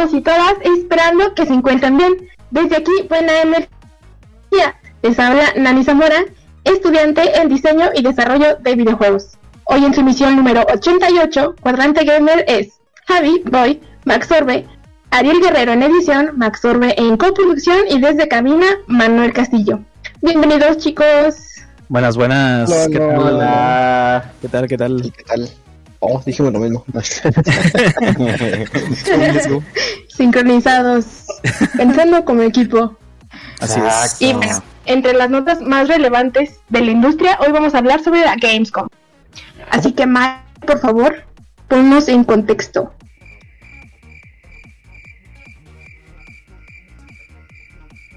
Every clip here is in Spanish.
Todos y todas, esperando que se encuentren bien. Desde aquí, buena energía. Les habla Nani Zamora, estudiante en diseño y desarrollo de videojuegos. Hoy en su misión número 88, Cuadrante Gamer es Javi, Boy, Max Orbe, Ariel Guerrero en edición, Max Orbe en coproducción y desde cabina, Manuel Castillo. Bienvenidos chicos. Buenas, buenas. Hola, ¿Qué tal? hola. ¿Qué tal? ¿Qué tal? ¿Qué tal? Oh, dijimos lo mismo. Sincronizados, pensando como equipo. Así es. Y bueno, entre las notas más relevantes de la industria, hoy vamos a hablar sobre la Gamescom. Así que, Mike, por favor, ponnos en contexto.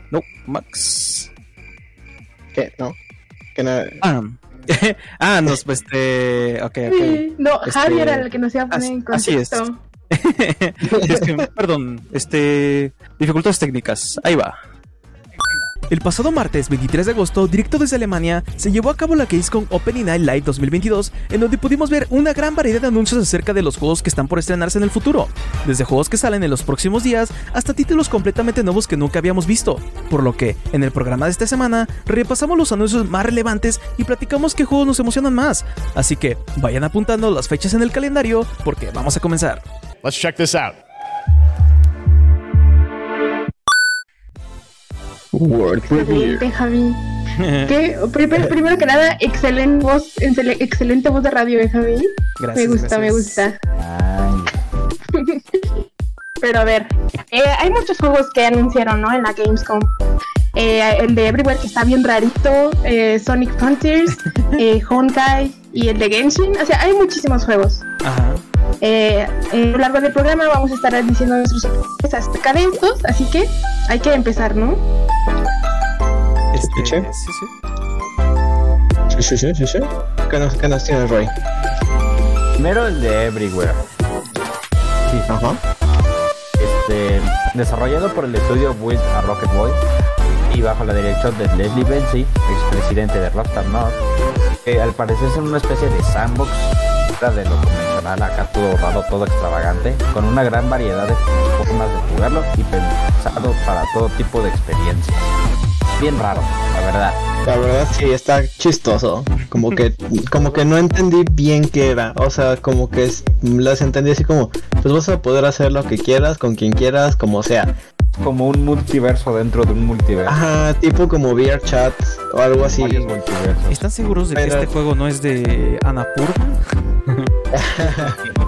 No, Max. ¿Qué? ¿No? ¿Qué no? Ah, ah nos, pues, este. Ok, ok. No, Este, Javi era el que nos iba a poner en así- así es. contexto. Es que, perdón, este. Dificultades técnicas. Ahí va. El pasado martes 23 de agosto, directo desde Alemania, se llevó a cabo la Gamescom Opening Night Live 2022, en donde pudimos ver una gran variedad de anuncios acerca de los juegos que están por estrenarse en el futuro, desde juegos que salen en los próximos días hasta títulos completamente nuevos que nunca habíamos visto. Por lo que, en el programa de esta semana, repasamos los anuncios más relevantes y platicamos qué juegos nos emocionan más. Así que vayan apuntando las fechas en el calendario porque vamos a comenzar. Let's check this out. Review. Excelente, Javi. Que, primero, primero que nada, excelente voz, excel- excelente voz de radio, ¿eh, Javi? Gracias. me gusta, me gusta. Pero a ver, eh, hay muchos juegos que anunciaron, ¿no? En la Gamescom. Eh, el de Everywhere que está bien rarito, eh, Sonic Frontiers, eh, Honkai y el de Genshin. O sea, hay muchísimos juegos. Ajá. Eh, a lo largo del programa vamos a estar diciendo nuestros opiniones acerca de estos, así que hay que empezar, ¿no? Este, ¿Escuché? sí, sí. Sí, sí, sí, sí. ¿Qué nos, qué nos tienes, Roy? Primero el de Everywhere. Sí, Ajá. este, desarrollado por el estudio Build a Rocket Boy y bajo la dirección de Leslie Benzi, expresidente de Rockstar North, que al parecer son una especie de sandbox fuera de lo convencional, acá todo raro, todo extravagante, con una gran variedad de formas de jugarlo y pensado para todo tipo de experiencias. Bien raro, la verdad. La verdad sí, está chistoso. Como que, como que no entendí bien qué era. O sea, como que es- las entendí así como, pues vas a poder hacer lo que quieras, con quien quieras, como sea. Como un multiverso dentro de un multiverso. Ajá, tipo como VR chat o algo así. ¿Están seguros de que este juego no es de Anapur?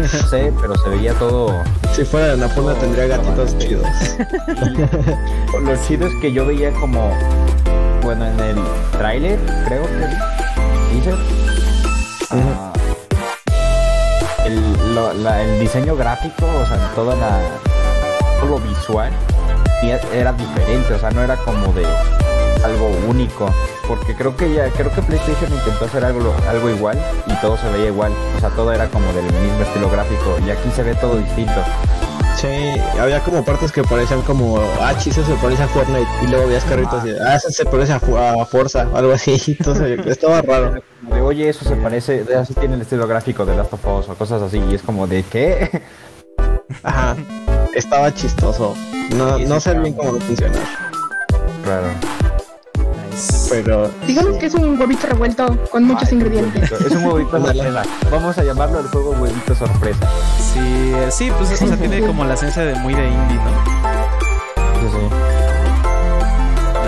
No sé, pero se veía todo. Si fuera de Napuna tendría gatitos chidos. Lo chido es que yo veía como. Bueno, en el tráiler, creo que. Teaser. ah, el, lo- la- el diseño gráfico, o sea, toda la. Todo lo visual. e- Era diferente, o sea, no era como de algo único. Porque creo que ya, creo que PlayStation intentó hacer algo, algo igual y todo se veía igual. O sea, todo era como del mismo estilo gráfico. Y aquí se ve todo distinto. Sí, había como partes que parecían como, ah, chis, eso se parece a Fortnite. Y luego veías carritos y, ah, eso se parece a, a Forza, algo así. Entonces, estaba raro. De, oye, eso se parece, así tiene el estilo gráfico de Last of Us o cosas así, y es como de, ¿qué? Ajá, estaba chistoso. No, no sé bien cómo funciona, Claro. Pero Digamos que es un huevito revuelto con muchos ingredientes. Es un huevito sorpresa. Vamos a llamarlo el juego huevito sorpresa. Sí, eh, sí, pues o sea, tiene como la esencia de muy de indie, ¿no?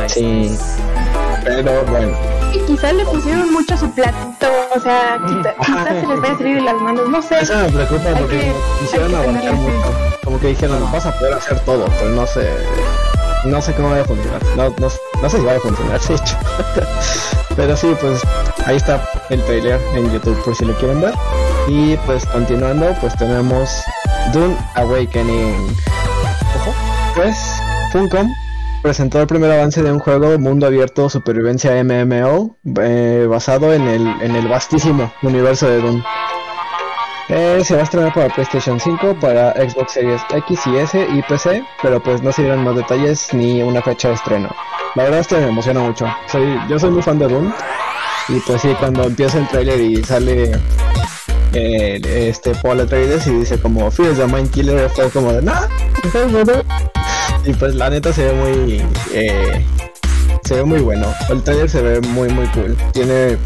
Sí. nice. pero bueno. Y quizás le pusieron mucho a su platito, o sea, quizá- quizás se les vaya a salir de las manos, no sé. Eso me preocupa Hay porque que- quisieron abarcar mucho. Como que dijeron, vas a poder hacer todo, pero no sé. No sé cómo va a funcionar. No, no, no sé si va a funcionar, de hecho. Pero sí, pues ahí está el trailer en YouTube por si lo quieren ver. Y pues continuando, pues tenemos Dune Awakening. Ojo. después, Funcom presentó el primer avance de un juego mundo abierto supervivencia MMO eh, basado en el, en el vastísimo universo de Doom. Eh, se va a estrenar para PlayStation 5, para Xbox Series X y S y PC, pero pues no se dieron más detalles ni una fecha de estreno. La verdad esto me emociona mucho. Soy, yo soy muy fan de Doom y pues sí, cuando empieza el trailer y sale eh, este Paul Atreides y dice como Fear the Mind Killer, fue como de nada. y pues la neta se ve muy eh, se ve muy bueno. El trailer se ve muy muy cool. Tiene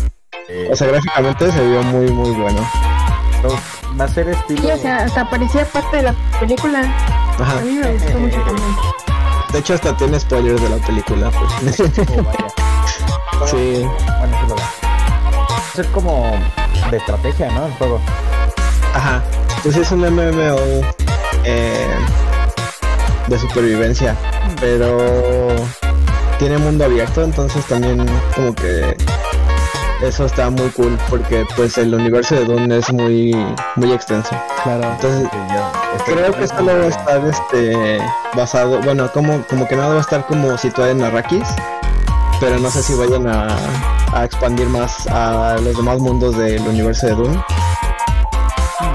o sea, gráficamente se vio muy muy bueno. Va a ser estilo. Sí, o sea, hasta parecía parte de la película. Ajá. A mí me gustó mucho también. De hecho hasta tiene spoilers de la película. pues. Oh, vaya. sí. Bueno, sí lo. Va a ser como de estrategia, ¿no? El juego. Ajá. Pues es un MMO eh, de supervivencia, pero tiene mundo abierto, entonces también como que eso está muy cool porque pues el universo de Dune es muy muy extenso. Claro. Entonces este- creo que solo va a estar este basado, bueno, como como que nada va a estar como situado en Arrakis, pero no sé si vayan a, a expandir más a los demás mundos del universo de Dune.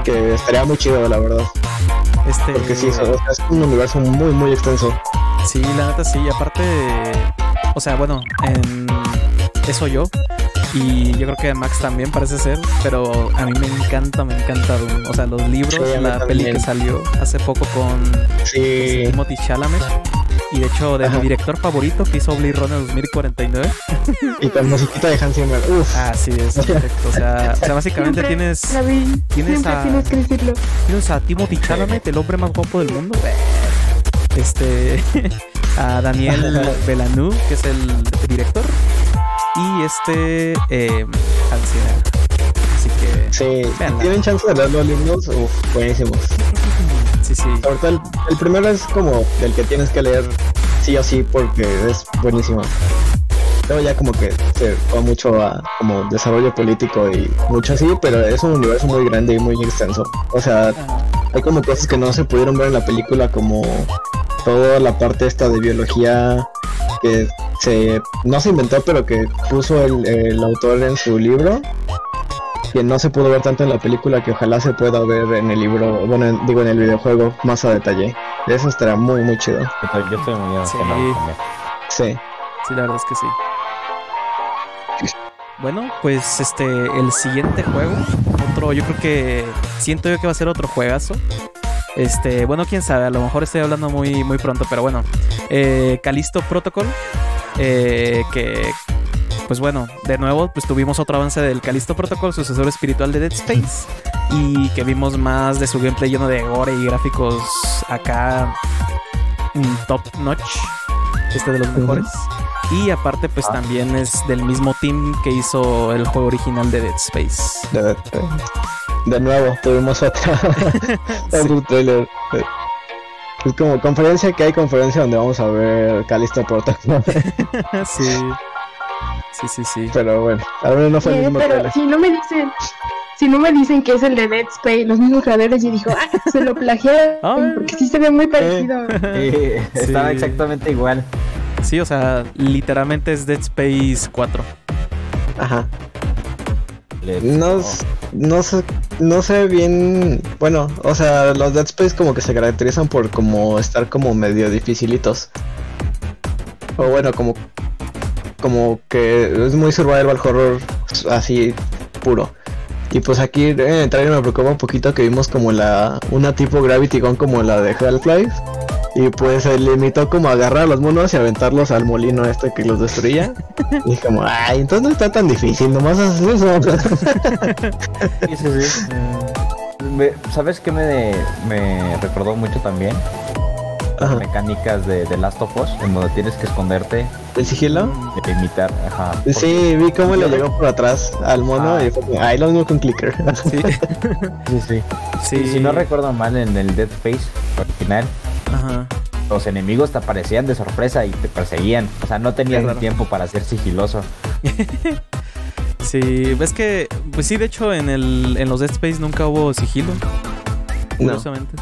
Que estaría muy chido, la verdad. Este, Porque sí, o sea, es un universo muy, muy extenso. Sí, la neta sí. Y aparte, o sea, bueno, en eso yo. Y yo creo que Max también parece ser. Pero a mí me encanta, me encanta Doom. O sea, los libros, Sí, la peli también. que salió hace poco con Sí. Timothy Chalamet. Y de hecho, de Ajá. mi director favorito que hizo Blade Runner 2049. Y con musiquita de Hans Zimmer. Uf. Ah, sí, es perfecto. O sea, o sea básicamente Siempre tienes, tienes a- tienes que decirlo. tienes a Timothy Chalamet, el hombre más guapo del mundo. Este, a Daniel Belanú, que es el director. Y este, eh, Zimmer. Así que, Sí, si tienen chance de leer los libros, uf, buenísimos. sí, sí. Ahorita el, el primero es como el que tienes que leer sí o sí porque es buenísimo. Luego ya como que se va mucho a como desarrollo político y mucho así, pero es un universo muy grande y muy extenso. O sea, hay como cosas que no se pudieron ver en la película como toda la parte esta de biología que se no se inventó pero que puso el, el autor en su libro que no se pudo ver tanto en la película que ojalá se pueda ver en el libro bueno en- digo en el videojuego más a detalle eso estará muy muy chido Yo estoy- muy Sí. también. sí Sí, la verdad es que sí. Bueno, pues este, el siguiente juego, otro, yo creo que siento yo que va a ser otro juegazo. Este, bueno, quién sabe, a lo mejor estoy hablando muy, muy pronto, pero bueno. Eh, Callisto Protocol, eh, que, pues bueno, de nuevo, pues tuvimos otro avance del Callisto Protocol, sucesor espiritual de Dead Space, y que vimos más de su gameplay lleno de gore y gráficos acá mm, top notch, este de los mejores. Y aparte, pues Ah. también es del mismo team que hizo el juego original de Dead Space. de, nuevo tuvimos otra otro trailer es como conferencia que hay conferencia donde vamos a ver Callisto Protocol sí. Sí, sí, sí. pero bueno al menos no fue el Eh, mismo pero trailer si no me dicen, si no me dicen que es el de Dead Space, los mismos creadores, yo digo, ah, se lo Ay. porque sí se ve muy parecido. Sí, estaba Sí. exactamente igual. Sí, o sea, literalmente es Dead Space 4. ajá No, no sé, no sé bien, bueno, o sea, los Dead Space como que se caracterizan por como estar como medio dificilitos. O bueno, como como que es muy survival horror así puro. Y pues aquí en el trailer me preocupa un poquito que vimos como la una tipo Gravity Gun como la de Half-Life. Y pues se limitó como a agarrar a los monos y aventarlos al molino este que los destruía. Y como, ay, entonces no está tan difícil, nomás haces eso. Sí, sí, sí. Mm, me- ¿Sabes qué me, me recordó mucho también? Las mecánicas de, de Last of Us, en donde tienes que esconderte, ¿El sigilo? e imitar. Ajá. Sí, vi cómo le llegó por atrás al mono Ah. y fue ay, lo mismo con clicker. Sí. Sí, sí. sí. Y si no recuerdo mal, en el Dead Space original, Ajá. los enemigos te aparecían de sorpresa y te perseguían. O sea, no tenías Sí, claro. tiempo para ser sigiloso. Sí, ves que, pues sí, de hecho, en, el, en los Dead Space nunca hubo sigilo. No. Curiosamente.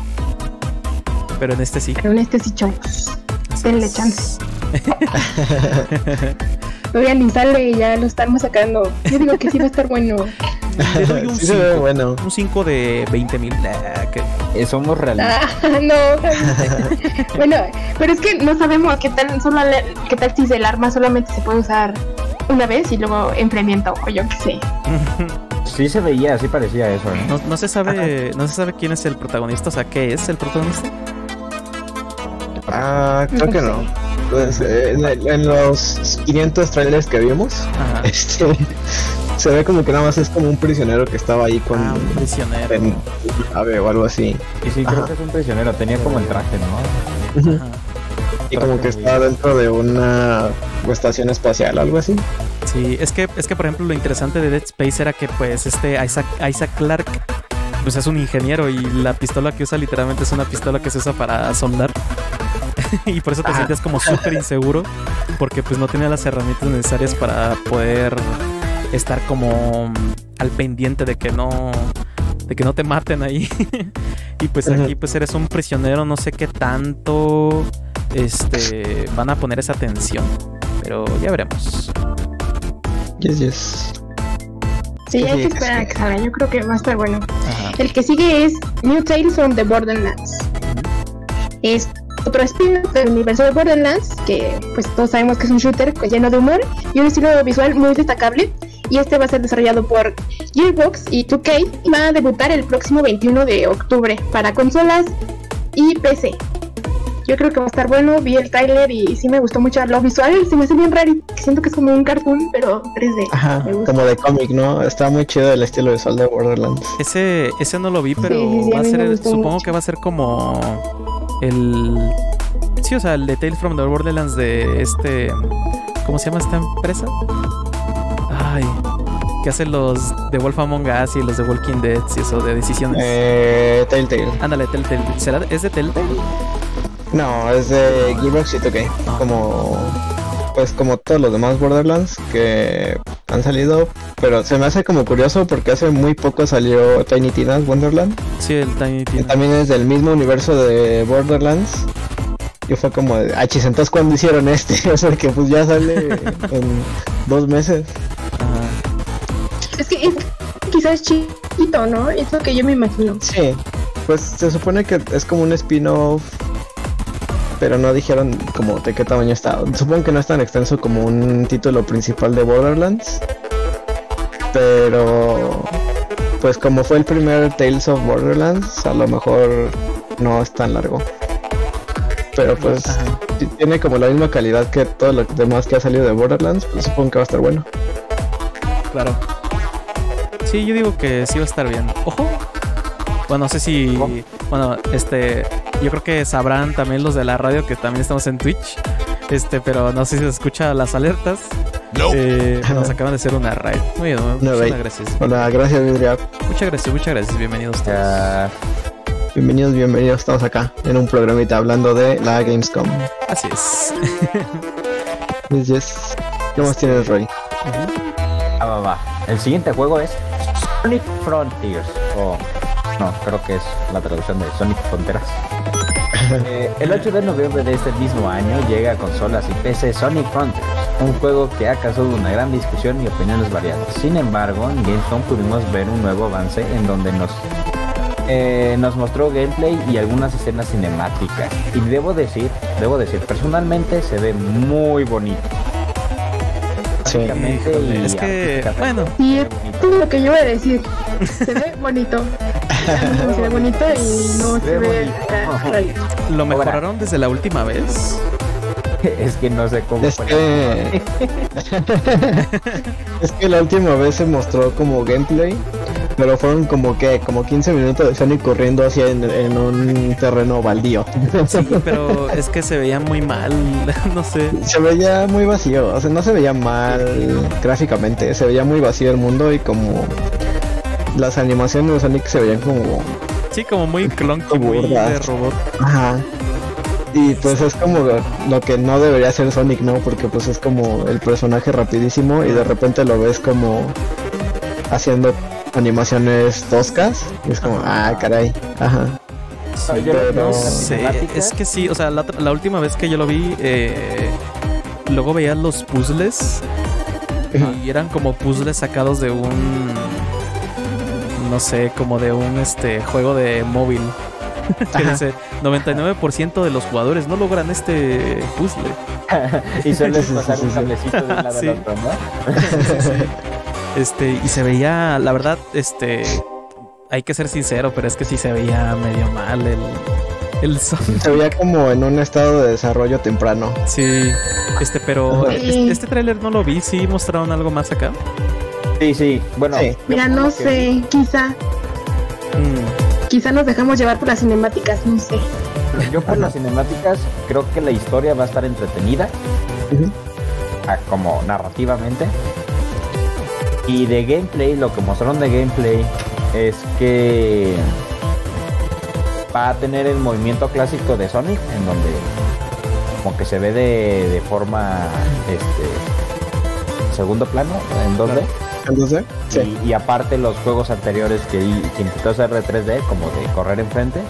Pero en este sí. Pero en este sí, chavos. Denle chance. Todavía ni sale y ya lo estamos sacando. Yo digo que sí va a estar bueno. Le doy un Sí se ve 5. bueno. Un 5 de 20 mil. Eh, somos realistas. Ah, no. bueno, pero es que no sabemos qué tal, solo le- qué tal si el arma solamente se puede usar una vez y luego enfriamiento o yo qué sé. Sí se veía, sí parecía eso, ¿eh? No, no se sabe, no se sabe quién es el protagonista, o sea, qué es el protagonista. Ah, creo que no. Pues, eh, en, en los 500 trailers que vimos, Ajá. este, se ve como que nada más es como un prisionero que estaba ahí con Ah, un prisionero. en ave o algo así. Y sí, creo Ajá. que es un prisionero. Tenía como el traje, ¿no? Ajá. Y como que está dentro de una estación espacial, algo así. Sí, es que, es que por ejemplo lo interesante de Dead Space era que pues este Isaac, Isaac Clarke pues es un ingeniero y la pistola que usa literalmente es una pistola que se usa para soldar. y por eso te Ajá. sientes como súper inseguro porque pues no tenía las herramientas necesarias para poder estar como al pendiente de que no de que no te maten ahí. y pues Ajá. aquí pues eres un prisionero, no sé qué tanto este van a poner esa tensión, pero ya veremos. Yes, yes. Sí, hay Sí, que esperar a que salga. Yo creo que va a estar bueno. Ajá. El que sigue es New Tales from the Borderlands. Es otro spin-off del universo de Borderlands, que pues todos sabemos que es un shooter pues, lleno de humor y un estilo visual muy destacable. Y este va a ser desarrollado por Gearbox y 2K y va a debutar el próximo 21 de octubre para consolas y PC. Yo creo que va a estar bueno, vi el trailer y sí me gustó mucho lo visual, se me hace bien raro, siento que es como un cartoon, pero 3D. Ajá, como de cómic, ¿no? Está muy chido el estilo visual de Borderlands. Ese, ese no lo vi, pero sí, sí, a va a ser, supongo mucho. que va a ser como el... Sí, o sea, el de Tales from the Borderlands de este... ¿Cómo se llama esta empresa? Ay, que hace los de Wolf Among Us y los de Walking Dead y eso de decisiones. Eh, Telltale. Ándale, Telltale. ¿Será, ¿Es de Telltale? No, es de Gearbox y 2K. Ah. Como, pues como todos los demás Borderlands que han salido. Pero se me hace como curioso porque hace muy poco salió Tiny Tina's Wonderland. Sí, el Tiny Tina. también es del mismo universo de Borderlands. Y fue como de, ah, entonces cuando hicieron este, o sea que pues ya sale en dos meses. Que es quizás chiquito, ¿no? Es lo que yo me imagino. Sí, pues se supone que es como un spin-off, pero no dijeron como de qué tamaño está. Supongo que no es tan extenso como un título principal de Borderlands, pero pues como fue el primer Tales of Borderlands, a lo mejor no es tan largo. Pero pues Ajá. si tiene como la misma calidad que todo lo demás que ha salido de Borderlands, pues supongo que va a estar bueno. Claro. Sí, yo digo que sí va a estar bien. Ojo. Bueno, no sé si. Bueno, este. Yo creo que sabrán también los de la radio que también estamos en Twitch. Este, pero no sé si se escucha las alertas. Eh, nos acaban de hacer una raid. Muy bien, muchas gracias. Hola, gracias Vidria. Muchas gracias, muchas gracias. Bienvenidos todos. Ya, Bienvenidos, bienvenidos. Estamos acá en un programita hablando de la Gamescom. Así es. Yes, yes. ¿Qué más tienes, Roy? ah, va, va. El siguiente juego es Sonic Frontiers. O no, creo que es la traducción de Sonic Fronteras. Eh, el 8 de noviembre de este mismo año llega a consolas y PC Sonic Frontiers, un juego que ha causado una gran discusión y opiniones variadas. Sin embargo, en Gamescom pudimos ver un nuevo avance en donde nos eh, nos mostró gameplay y algunas escenas cinemáticas. Y debo decir, debo decir, personalmente se ve muy bonito. Sí. Y es que, bueno, ve es lo que yo iba a decir. Se ve bonito. se ve bonito y no Se se ve ve lo mejoraron desde la última vez. Es que no sé cómo Es poner- que... es que la última vez se mostró como gameplay, pero fueron como que como 15 minutos de Sonic corriendo hacia en, en un terreno baldío. Sí, pero es que se veía muy mal. no sé. se veía muy vacío, o sea, no se veía mal gráficamente, se veía muy vacío el mundo y como las animaciones de Sonic se veían como Sí, como muy clunky, muy de robot. Ajá. Y pues es como lo que no debería ser Sonic, ¿no? Porque pues es como el personaje rapidísimo y de repente lo ves como haciendo animaciones toscas. Y es como, ah, caray. Ajá. Sí, pero- Sí, cinemáticas. es que sí, o sea, la, la última vez que yo lo vi, eh, luego veías los puzzles y eran como puzzles sacados de un, no sé, como de un este juego de móvil. que Ajá. dice, 99% de los jugadores no logran este puzzle. y suele Sí, sí, pasar sí, un cablecito de un lado Sí. al otro, ¿no? Este, y se veía, la verdad, este, hay que ser sincero, pero es que sí se veía medio mal el, el son. Se veía como en un estado de desarrollo temprano. Sí, este, pero este, este tráiler no lo vi, sí mostraron algo más acá. Sí, sí. Bueno, Sí. Mira, no sé, quizá, Mm, quizá nos dejamos llevar por las cinemáticas, no sé. Yo por las cinemáticas creo que la historia va a estar entretenida, ah, como narrativamente. Y de gameplay, lo que mostraron de gameplay es que va a tener el movimiento clásico de Sonic, en donde como que se ve de, de forma este segundo plano, en 2D. Entonces, sí. Y, y aparte los juegos anteriores que, que intentó hacer de 3D, como de correr enfrente,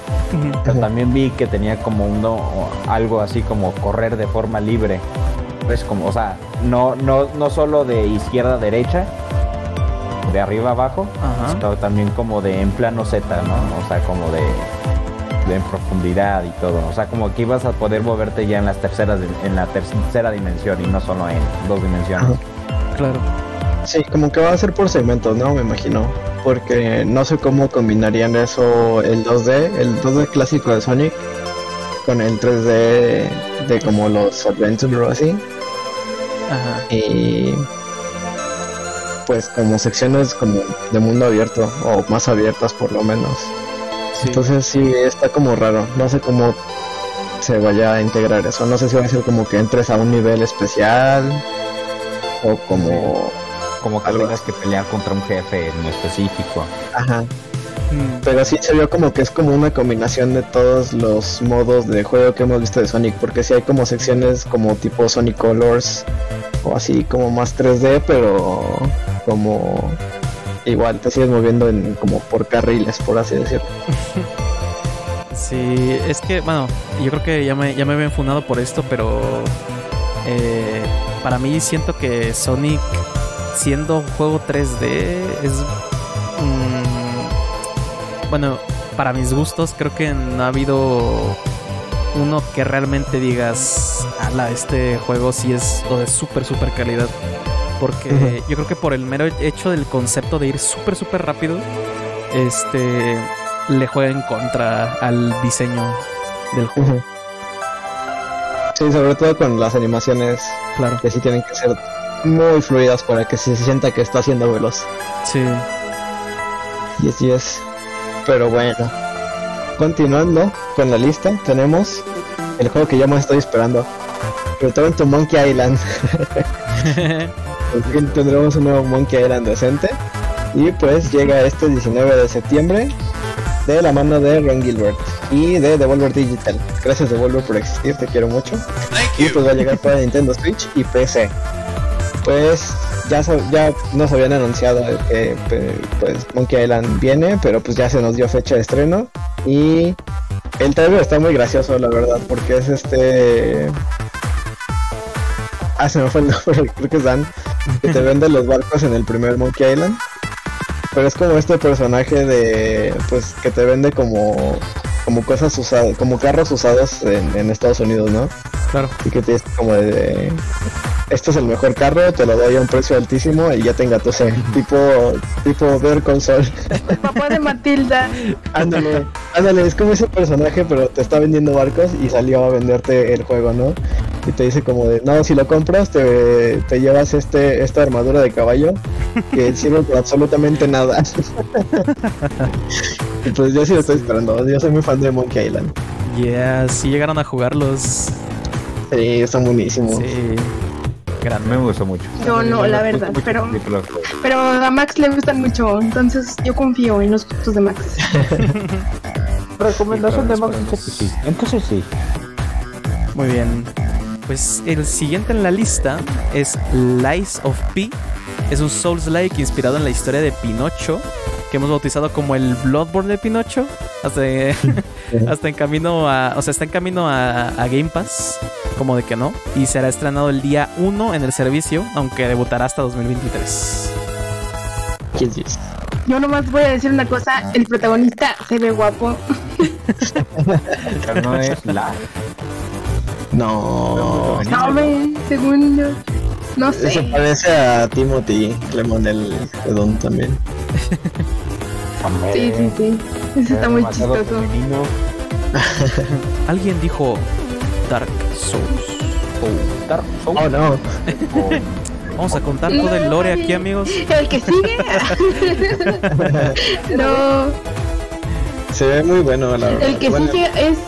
pero también vi que tenía como uno algo así como correr de forma libre. Es como, o sea, no, no, no solo de izquierda a derecha, de arriba abajo, Ajá. sino también como de en plano Z, ¿no? O sea, como de, de en profundidad y todo. O sea, como que ibas a poder moverte ya en las terceras en la tercera dimensión y no solo en dos dimensiones. Claro. Sí, como que va a ser por segmentos, ¿no? Me imagino. Porque no sé cómo combinarían eso el 2D, el 2D clásico de Sonic, con el 3D de, de como los Adventure o así. Ajá. Y pues como secciones como de mundo abierto o más abiertas por lo menos. Sí. Entonces sí, está como raro. No sé cómo se vaya a integrar eso. No sé si va a ser como que entres a un nivel especial o como... Como que Algo tengas que pelear contra un jefe en específico. Ajá. Mm, Pero sí se vio como que es como una combinación de todos los modos de juego que hemos visto de Sonic, porque sí hay como secciones como tipo Sonic Colors o así como más 3D, pero como igual te sigues moviendo en como por carriles, por así decirlo. Sí, es que, bueno, yo creo que ya me, ya me por esto, pero eh, para mí siento que Sonic, siendo juego 3D, es... mm, bueno, para mis gustos, creo que no ha habido uno que realmente digas, ala, este juego sí es o de súper, súper calidad. Porque yo creo que por el mero hecho del concepto de ir súper, súper rápido, este le juega en contra al diseño del juego. Ujú. Sí, sobre todo con las animaciones Claro. que sí tienen que ser muy fluidas para que se sienta que está siendo veloz. Sí. Y así es. Pero bueno. Continuando con la lista, tenemos el juego que ya me estoy esperando. Return to Monkey Island. Por fin tendremos un nuevo Monkey Island decente. Y pues llega este 19 de septiembre de la mano de Ron Gilbert y de Devolver Digital. Gracias Devolver por existir, te quiero mucho. Y pues va a llegar para Nintendo Switch y PC. Pues ya, ya nos habían anunciado que pues Monkey Island viene, pero pues ya se nos dio fecha de estreno. Y el trailer está muy gracioso, la verdad, porque es este... Ah, se me fue el nombre, creo que es Dan, que te vende los barcos en el primer Monkey Island. Pero es como este personaje de, pues, que te vende como, como cosas usadas, como carros usados en, en Estados Unidos, ¿no? Claro. Y que te dice como de, este es el mejor carro, te lo doy a un precio altísimo y ya te engatusé. tipo, tipo ver console. El papá de Matilda. ándale, ándale, es como ese personaje, pero te está vendiendo barcos y salió a venderte el juego, ¿no? Y te dice como de, no, si lo compras te, te llevas este, esta armadura de caballo que sirve para absolutamente nada. y pues yo sí lo estoy esperando, yo soy muy fan de Monkey Island. Yeah, sí llegaron a jugarlos. Sí, está buenísimo. Sí. Grande. Me gustó mucho. Yo no, la verdad, pero-. Pero a Max le gustan mucho, entonces yo confío en los gustos de Max. Recomendación de Max sí. Entonces sí. Muy bien. Pues el siguiente en la lista es Lies of P. Es un Souls-like inspirado en la historia de Pinocho, que hemos bautizado como el Bloodborne de Pinocho. Hasta, hasta en camino a. O sea, está en camino a, a Game Pass. Como de que no. Y será estrenado el día 1 en el servicio, aunque debutará hasta 2023. ¿Quién dice? Yo nomás voy a decir una cosa, el protagonista se ve guapo. No es la. No. No, ve, según yo. No Se sé. parece a Timothy Clemon del Edon también. Sí, sí, sí. Ese está muy chistoso. Alguien dijo Dark Souls. Oh. Dark Souls. Oh, no. Oh, Vamos a contar todo el lore aquí, amigos. El que sigue. no, Se ve muy bueno, la verdad. el que Bueno, sigue es.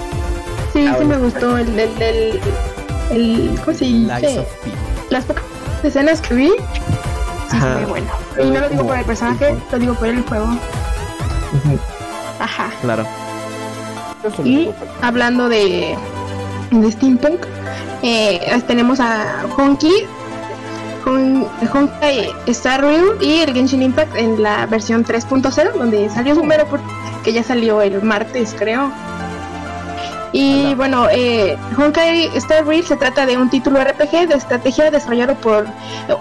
Sí, Ah, sí me gustó. El del. El, el, ¿Cómo se dice? Las pocas escenas que vi. Sí, Ajá. se ve bueno. Y no lo digo por el personaje, lo digo por el juego. Ajá. Claro. Y hablando de, de Steampunk, eh, tenemos a Honky, Hon- Honkai Star Rail y el Genshin Impact en la versión 3.0, donde salió su mero que ya salió el martes, creo. Y bueno, eh, Honkai Star Rail se trata de un título RPG de estrategia desarrollado por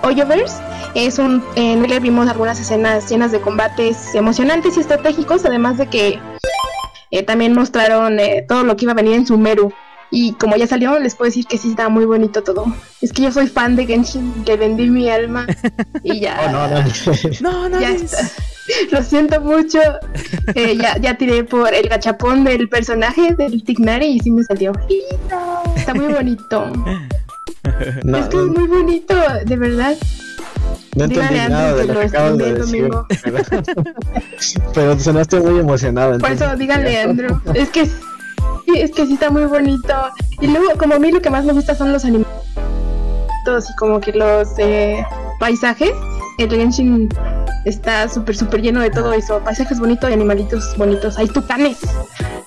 Oyoverse. Es un, en él vimos algunas escenas llenas de combates emocionantes y estratégicos, además de que eh, también mostraron eh, todo lo que iba a venir en Sumeru. Y como ya salió, les puedo decir que sí está muy bonito todo. Es que yo soy fan de Genshin, le vendí mi alma y ya. Oh, no, no. No, no. Ya es- está. Lo siento mucho. Eh, ya, ya tiré por el gachapón del personaje del Tignari y sí me salió. Está muy bonito. No, es que es muy bonito, de verdad. no entendí dígale nada de lo que acabas de decir. Pero, sonaste muy emocionado. Por entonces- eso díganle, Andrew. Es que sí, es que sí está muy bonito. Y luego, como a mí lo que más me gusta son los animalitos y como que los eh, paisajes. El Genshin está súper, súper lleno de todo eso. Paisajes bonitos y animalitos bonitos. Hay tucanes.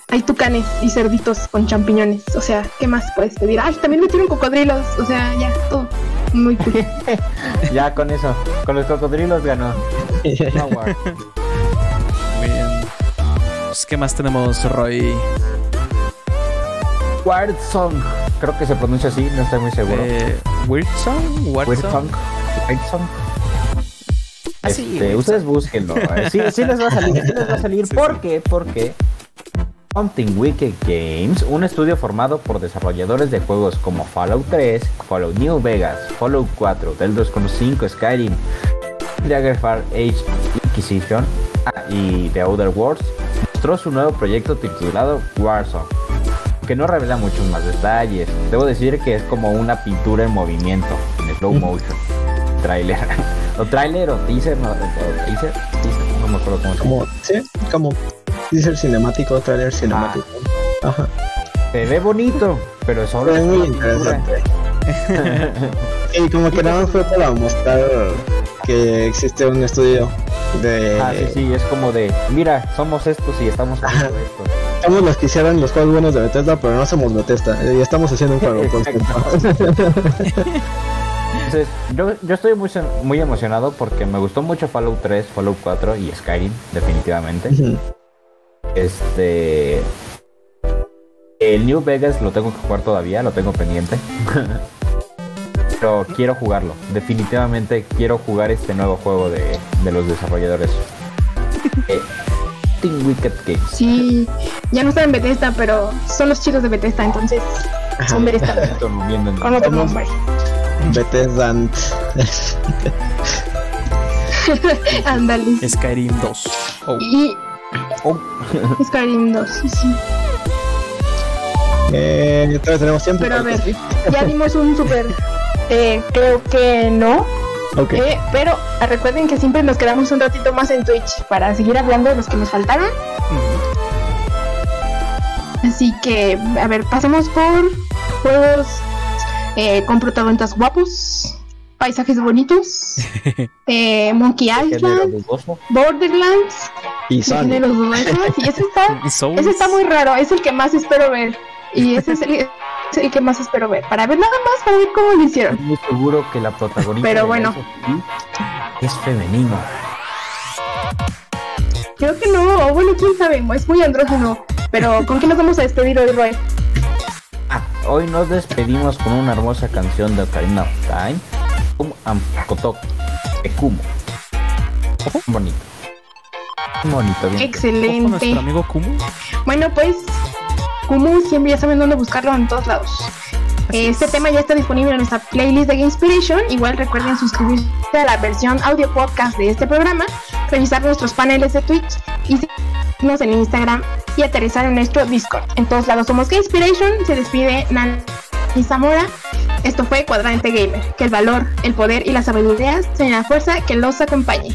Hay tucanes y cerditos con champiñones. O sea, ¿qué más puedes pedir? Ay, también metieron cocodrilos. O sea, ya, todo. Muy cool. Ya con eso, con los cocodrilos ganó. Muy bien. Pues, ¿Qué más tenemos, Roy? Song, creo que se pronuncia así, no estoy muy seguro. Eh, Weird Song. Ah, Este, ustedes búsquenlo. eh, Sí, sí les va a salir, sí les va a salir. Sí, ¿Por qué? Porque Something Wicked Games, un estudio formado por desarrolladores de juegos como Fallout 3, Fallout New Vegas, Fallout 4, Del 2.5, Skyrim, Daggerfall Age Inquisition ah, y The Outer Worlds, mostró su nuevo proyecto titulado Warzone, que no revela muchos más detalles. Debo decir que es como una pintura en movimiento, en slow motion. Trailer. o trailer o teaser, no, o teaser, teaser, no me acuerdo cómo se. Como, sí, como teaser cinemático, trailer cinemático. Ajá. Se ve bonito, pero solo Es es muy interesante. Y como que nada más fue para mostrar que existe un estudio de... Ah, sí, sí, es como de, mira, somos estos y estamos haciendo esto. Somos los que hicieron los juegos buenos de Bethesda, pero no somos Bethesda. Y estamos haciendo un juego. Entonces, yo, yo estoy muy, muy emocionado porque me gustó mucho Fallout 3, Fallout 4 y Skyrim, definitivamente. Este. El New Vegas lo tengo que jugar todavía, lo tengo pendiente. Pero quiero jugarlo. Definitivamente quiero jugar este nuevo juego de, de los desarrolladores. Eh, Team Wicked Games. Sí, ya no están en Bethesda, pero son los chicos de Bethesda, entonces son Bethesda. Con otro nombre. Bethesda. Ándale. Skyrim 2. Oh. Y Oh, Skyrim 2, sí. Eh, todavía tenemos tiempo. Pero a ver, sí. ya dimos un super. Eh, creo que no. Ok. Eh, pero ah, recuerden que siempre nos quedamos un ratito más en Twitch para seguir hablando de los que nos faltaron. Así que, a ver, pasemos por juegos eh, con protagonistas guapos, paisajes bonitos, eh, Monkey Island. Borderlands, Y Sonic. y ese está, ese está muy raro, es el que más espero ver. Y ese es el, es el que más espero ver, para ver nada más, para ver cómo lo hicieron. Estoy muy seguro que la protagonista Pero de bueno. Es femenino. Creo que no, bueno, quién sabe, es muy andrógeno. Pero, ¿con qué nos vamos a despedir hoy, Roy? Hoy nos despedimos con una hermosa canción de Ocarina of Time, Kum Amkotok, de Kumo. Bonito. Bonito, bien. Excelente. nuestro amigo Kumu? Bueno, pues, Kumu siempre ya saben dónde buscarlo en todos lados. Este tema ya está disponible en nuestra playlist de Inspiration. Igual recuerden suscribirse a la versión audio podcast de este programa, revisar nuestros paneles de Twitch y seguirnos en Instagram y aterrizar en nuestro Discord. En todos lados somos Inspiration. Se despide Nan y Zamora. Esto fue Cuadrante Gamer. Que el valor, el poder y la sabiduría sean la fuerza que los acompañe.